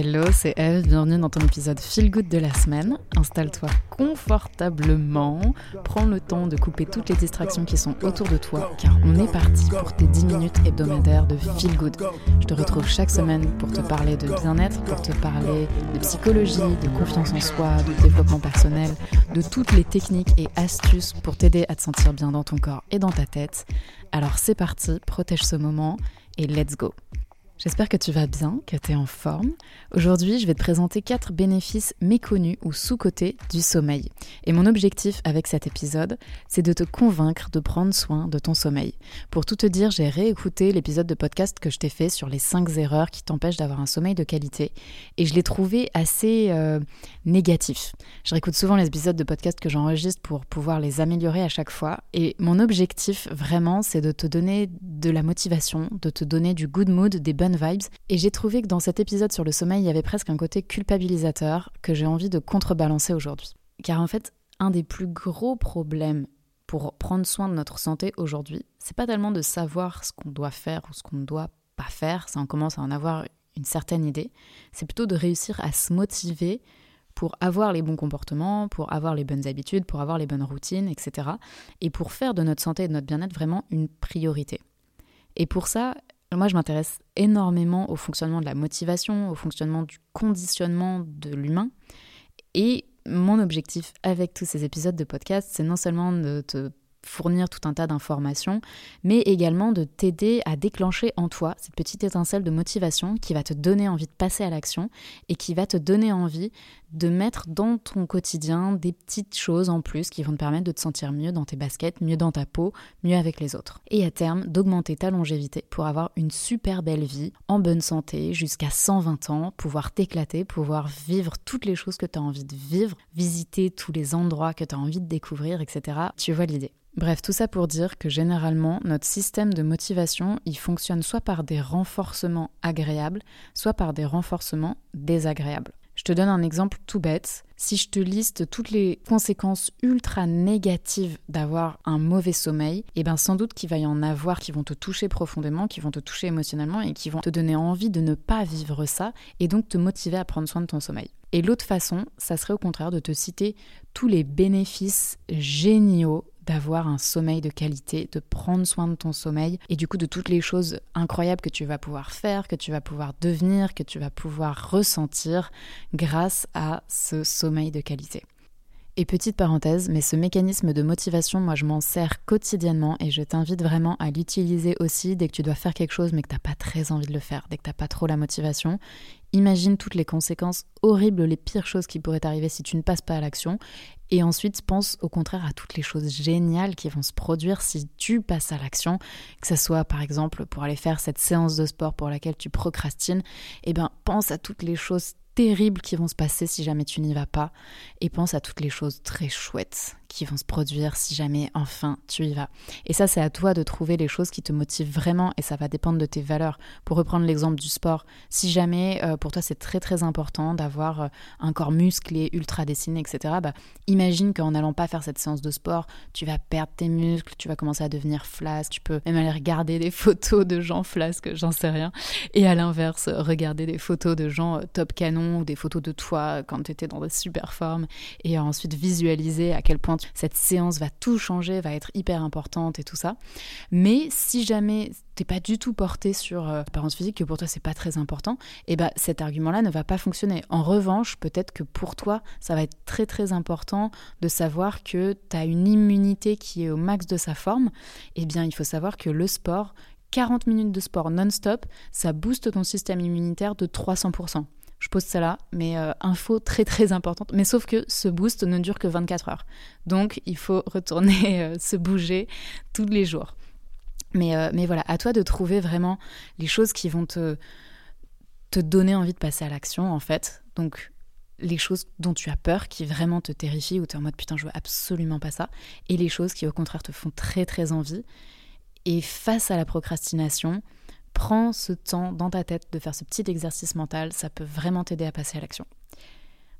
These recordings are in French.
Hello, c'est Eve, bienvenue dans ton épisode Feel Good de la semaine. Installe-toi confortablement, prends le temps de couper toutes les distractions qui sont autour de toi, car on est parti pour tes 10 minutes hebdomadaires de Feel Good. Je te retrouve chaque semaine pour te parler de bien-être, pour te parler de psychologie, de confiance en soi, de développement personnel, de toutes les techniques et astuces pour t'aider à te sentir bien dans ton corps et dans ta tête. Alors c'est parti, protège ce moment et let's go. J'espère que tu vas bien, que tu es en forme. Aujourd'hui, je vais te présenter quatre bénéfices méconnus ou sous-cotés du sommeil. Et mon objectif avec cet épisode, c'est de te convaincre de prendre soin de ton sommeil. Pour tout te dire, j'ai réécouté l'épisode de podcast que je t'ai fait sur les 5 erreurs qui t'empêchent d'avoir un sommeil de qualité et je l'ai trouvé assez euh, négatif. Je réécoute souvent les épisodes de podcast que j'enregistre pour pouvoir les améliorer à chaque fois et mon objectif vraiment, c'est de te donner de la motivation, de te donner du good mood, des bonnes vibes. Et j'ai trouvé que dans cet épisode sur le sommeil, il y avait presque un côté culpabilisateur que j'ai envie de contrebalancer aujourd'hui. Car en fait, un des plus gros problèmes pour prendre soin de notre santé aujourd'hui, c'est pas tellement de savoir ce qu'on doit faire ou ce qu'on ne doit pas faire, ça on commence à en avoir une certaine idée, c'est plutôt de réussir à se motiver pour avoir les bons comportements, pour avoir les bonnes habitudes, pour avoir les bonnes routines, etc. Et pour faire de notre santé et de notre bien-être vraiment une priorité. Et pour ça, moi, je m'intéresse énormément au fonctionnement de la motivation, au fonctionnement du conditionnement de l'humain. Et mon objectif avec tous ces épisodes de podcast, c'est non seulement de te fournir tout un tas d'informations, mais également de t'aider à déclencher en toi cette petite étincelle de motivation qui va te donner envie de passer à l'action et qui va te donner envie de mettre dans ton quotidien des petites choses en plus qui vont te permettre de te sentir mieux dans tes baskets, mieux dans ta peau, mieux avec les autres. Et à terme, d'augmenter ta longévité pour avoir une super belle vie, en bonne santé, jusqu'à 120 ans, pouvoir t'éclater, pouvoir vivre toutes les choses que tu as envie de vivre, visiter tous les endroits que tu as envie de découvrir, etc. Tu vois l'idée. Bref, tout ça pour dire que généralement, notre système de motivation, il fonctionne soit par des renforcements agréables, soit par des renforcements désagréables. Je te donne un exemple tout bête. Si je te liste toutes les conséquences ultra négatives d'avoir un mauvais sommeil, eh bien sans doute qu'il va y en avoir qui vont te toucher profondément, qui vont te toucher émotionnellement et qui vont te donner envie de ne pas vivre ça et donc te motiver à prendre soin de ton sommeil. Et l'autre façon, ça serait au contraire de te citer tous les bénéfices géniaux d'avoir un sommeil de qualité, de prendre soin de ton sommeil et du coup de toutes les choses incroyables que tu vas pouvoir faire, que tu vas pouvoir devenir, que tu vas pouvoir ressentir grâce à ce sommeil de qualité. Et petite parenthèse, mais ce mécanisme de motivation, moi je m'en sers quotidiennement et je t'invite vraiment à l'utiliser aussi dès que tu dois faire quelque chose mais que tu n'as pas très envie de le faire, dès que tu n'as pas trop la motivation. Imagine toutes les conséquences horribles, les pires choses qui pourraient arriver si tu ne passes pas à l'action. Et ensuite, pense au contraire à toutes les choses géniales qui vont se produire si tu passes à l'action, que ce soit par exemple pour aller faire cette séance de sport pour laquelle tu procrastines. Eh bien, pense à toutes les choses terribles qui vont se passer si jamais tu n'y vas pas. Et pense à toutes les choses très chouettes qui vont se produire si jamais enfin tu y vas. Et ça, c'est à toi de trouver les choses qui te motivent vraiment et ça va dépendre de tes valeurs. Pour reprendre l'exemple du sport, si jamais euh, pour toi c'est très très important d'avoir euh, un corps musclé, ultra dessiné, etc., bah, imagine qu'en n'allant pas faire cette séance de sport, tu vas perdre tes muscles, tu vas commencer à devenir flasque, tu peux même aller regarder des photos de gens flasques, j'en sais rien. Et à l'inverse, regarder des photos de gens euh, top canon ou des photos de toi quand tu étais dans de super formes et ensuite visualiser à quel point cette séance va tout changer, va être hyper importante et tout ça. Mais si jamais t'es pas du tout porté sur euh, l'apparence physique, que pour toi c'est pas très important, et eh ben cet argument-là ne va pas fonctionner. En revanche, peut-être que pour toi, ça va être très très important de savoir que tu as une immunité qui est au max de sa forme. Eh bien, il faut savoir que le sport, 40 minutes de sport non-stop, ça booste ton système immunitaire de 300%. Je pose ça là, mais euh, info très très importante. Mais sauf que ce boost ne dure que 24 heures. Donc il faut retourner euh, se bouger tous les jours. Mais, euh, mais voilà, à toi de trouver vraiment les choses qui vont te, te donner envie de passer à l'action en fait. Donc les choses dont tu as peur, qui vraiment te terrifient, ou tu es en mode putain je veux absolument pas ça, et les choses qui au contraire te font très très envie. Et face à la procrastination, Prends ce temps dans ta tête de faire ce petit exercice mental, ça peut vraiment t'aider à passer à l'action.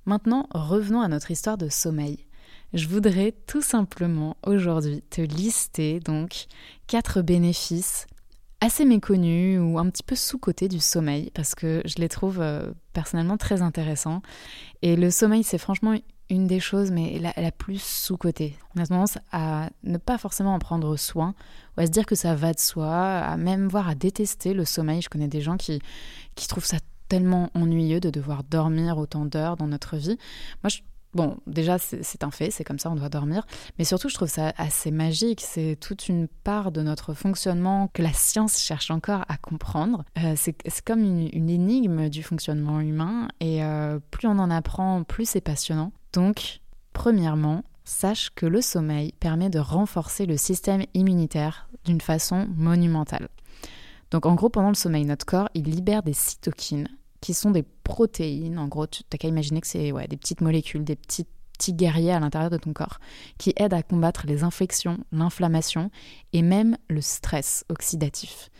Maintenant, revenons à notre histoire de sommeil. Je voudrais tout simplement aujourd'hui te lister donc quatre bénéfices assez méconnus ou un petit peu sous-cotés du sommeil parce que je les trouve euh, personnellement très intéressants. Et le sommeil, c'est franchement une des choses, mais la, plus sous-cotée. On a tendance à ne pas forcément en prendre soin, ou à se dire que ça va de soi, à même voir à détester le sommeil. Je connais des gens qui, qui trouvent ça tellement ennuyeux de devoir dormir autant d'heures dans notre vie. Moi, je Bon, déjà, c'est un fait, c'est comme ça, on doit dormir. Mais surtout, je trouve ça assez magique. C'est toute une part de notre fonctionnement que la science cherche encore à comprendre. Euh, c'est comme une, énigme du fonctionnement humain. Et euh, plus on en apprend, plus c'est passionnant. Donc, premièrement, sache que le sommeil permet de renforcer le système immunitaire d'une façon monumentale. Donc en gros, pendant le sommeil, notre corps, il libère des cytokines qui sont des protéines. En gros, tu n'as qu'à imaginer que c'est des petites molécules, des petits, petits guerriers à l'intérieur de ton corps, qui aident à combattre les infections, l'inflammation et même le stress oxydatif.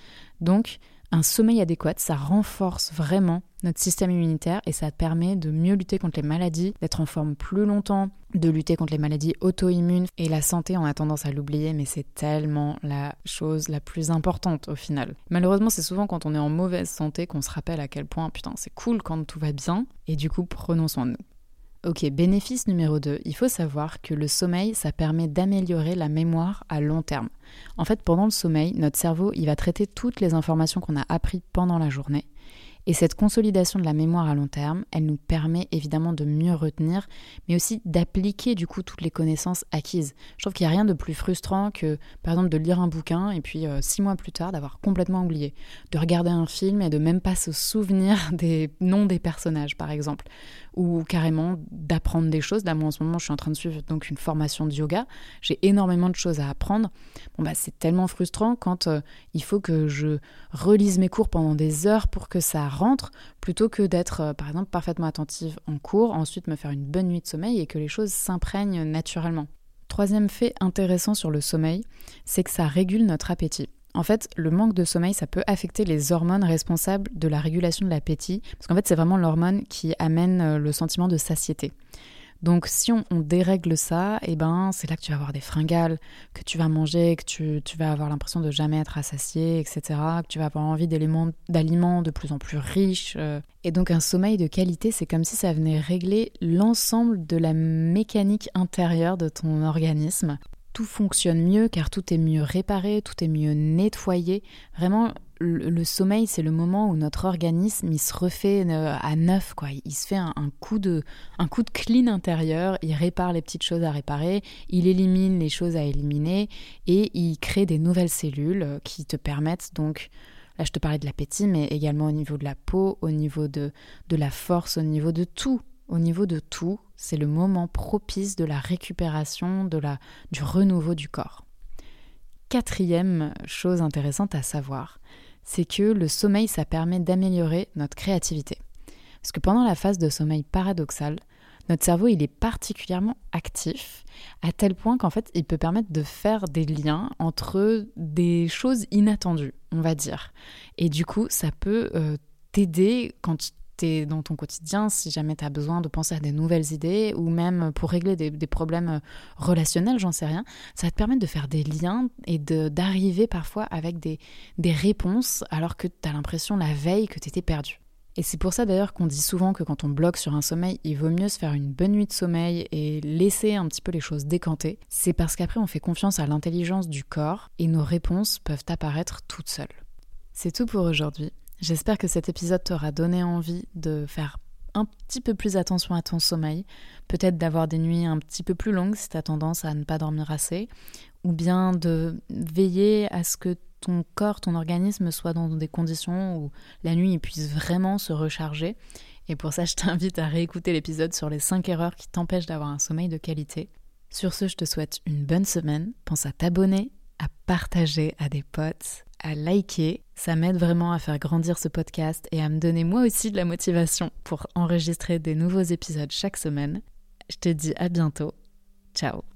Donc, un sommeil adéquat, ça renforce vraiment notre système immunitaire et ça permet de mieux lutter contre les maladies, d'être en forme plus longtemps, de lutter contre les maladies auto-immunes. Et la santé, on a tendance à l'oublier, mais c'est tellement la chose la plus importante au final. Malheureusement, c'est souvent quand on est en mauvaise santé qu'on se rappelle à quel point, putain, c'est cool quand tout va bien. Et du coup, prenons soin de nous. Ok, bénéfice numéro 2, il faut savoir que le sommeil, ça permet d'améliorer la mémoire à long terme. En fait, pendant le sommeil, notre cerveau, il va traiter toutes les informations qu'on a apprises pendant la journée et cette consolidation de la mémoire à long terme, elle nous permet évidemment de mieux retenir, mais aussi d'appliquer du coup toutes les connaissances acquises. Je trouve qu'il n'y a rien de plus frustrant que, par exemple, de lire un bouquin et puis euh, six mois plus tard d'avoir complètement oublié, de regarder un film et de même pas se souvenir des noms des personnages, par exemple, ou carrément d'apprendre des choses. Là, moi en ce moment, je suis en train de suivre donc une formation de yoga. J'ai énormément de choses à apprendre. Bon bah, c'est tellement frustrant quand euh, il faut que je relise mes cours pendant des heures pour que ça rentre, plutôt que d'être, euh, par exemple, parfaitement attentive en cours, ensuite me faire une bonne nuit de sommeil et que les choses s'imprègnent naturellement. Troisième fait intéressant sur le sommeil, c'est que ça régule notre appétit. En fait, le manque de sommeil, ça peut affecter les hormones responsables de la régulation de l'appétit, parce qu'en fait, c'est vraiment l'hormone qui amène euh, le sentiment de satiété. Donc si on, dérègle ça, et eh ben c'est là que tu vas avoir des fringales, que tu vas manger, que tu, vas avoir l'impression de jamais être assasié, etc. Que tu vas avoir envie d'aliments de plus en plus riches. Euh. Et donc un sommeil de qualité, c'est comme si ça venait régler l'ensemble de la mécanique intérieure de ton organisme tout fonctionne mieux car tout est mieux réparé, tout est mieux nettoyé. Vraiment, le, sommeil, c'est le moment où notre organisme se refait euh, à neuf, quoi. Il se fait un, coup de, un clean intérieur. Il répare les petites choses à réparer, il élimine les choses à éliminer et il crée des nouvelles cellules euh, qui te permettent donc Là, je te parlais de l'appétit, mais également au niveau de la peau, au niveau de, de la force, au niveau de tout. Au niveau de tout, c'est le moment propice de la récupération, de la, du renouveau du corps. Quatrième chose intéressante à savoir, c'est que le sommeil, ça permet d'améliorer notre créativité. Parce que pendant la phase de sommeil paradoxal, notre cerveau, il est particulièrement actif, à tel point qu'en fait, il peut permettre de faire des liens entre des choses inattendues, on va dire. Et du coup, ça peut euh, t'aider quand dans ton quotidien, si jamais tu as besoin de penser à des nouvelles idées ou même pour régler des, problèmes relationnels, j'en sais rien, ça va te permettre de faire des liens et d'arriver parfois avec des, des réponses alors que tu as l'impression la veille que tu étais perdu. Et c'est pour ça d'ailleurs qu'on dit souvent que quand on bloque sur un sommeil, il vaut mieux se faire une bonne nuit de sommeil et laisser un petit peu les choses décanter. C'est parce qu'après on fait confiance à l'intelligence du corps et nos réponses peuvent apparaître toutes seules. C'est tout pour aujourd'hui. J'espère que cet épisode t'aura donné envie de faire un petit peu plus attention à ton sommeil, peut-être d'avoir des nuits un petit peu plus longues si tu as tendance à ne pas dormir assez, ou bien de veiller à ce que ton corps, ton organisme soit dans des conditions où la nuit puisse vraiment se recharger. Et pour ça, je t'invite à réécouter l'épisode sur les 5 erreurs qui t'empêchent d'avoir un sommeil de qualité. Sur ce, je te souhaite une bonne semaine. Pense à t'abonner, à partager à des potes à liker. Ça m'aide vraiment à faire grandir ce podcast et à me donner moi aussi de la motivation pour enregistrer des nouveaux épisodes chaque semaine. Je te dis à bientôt. Ciao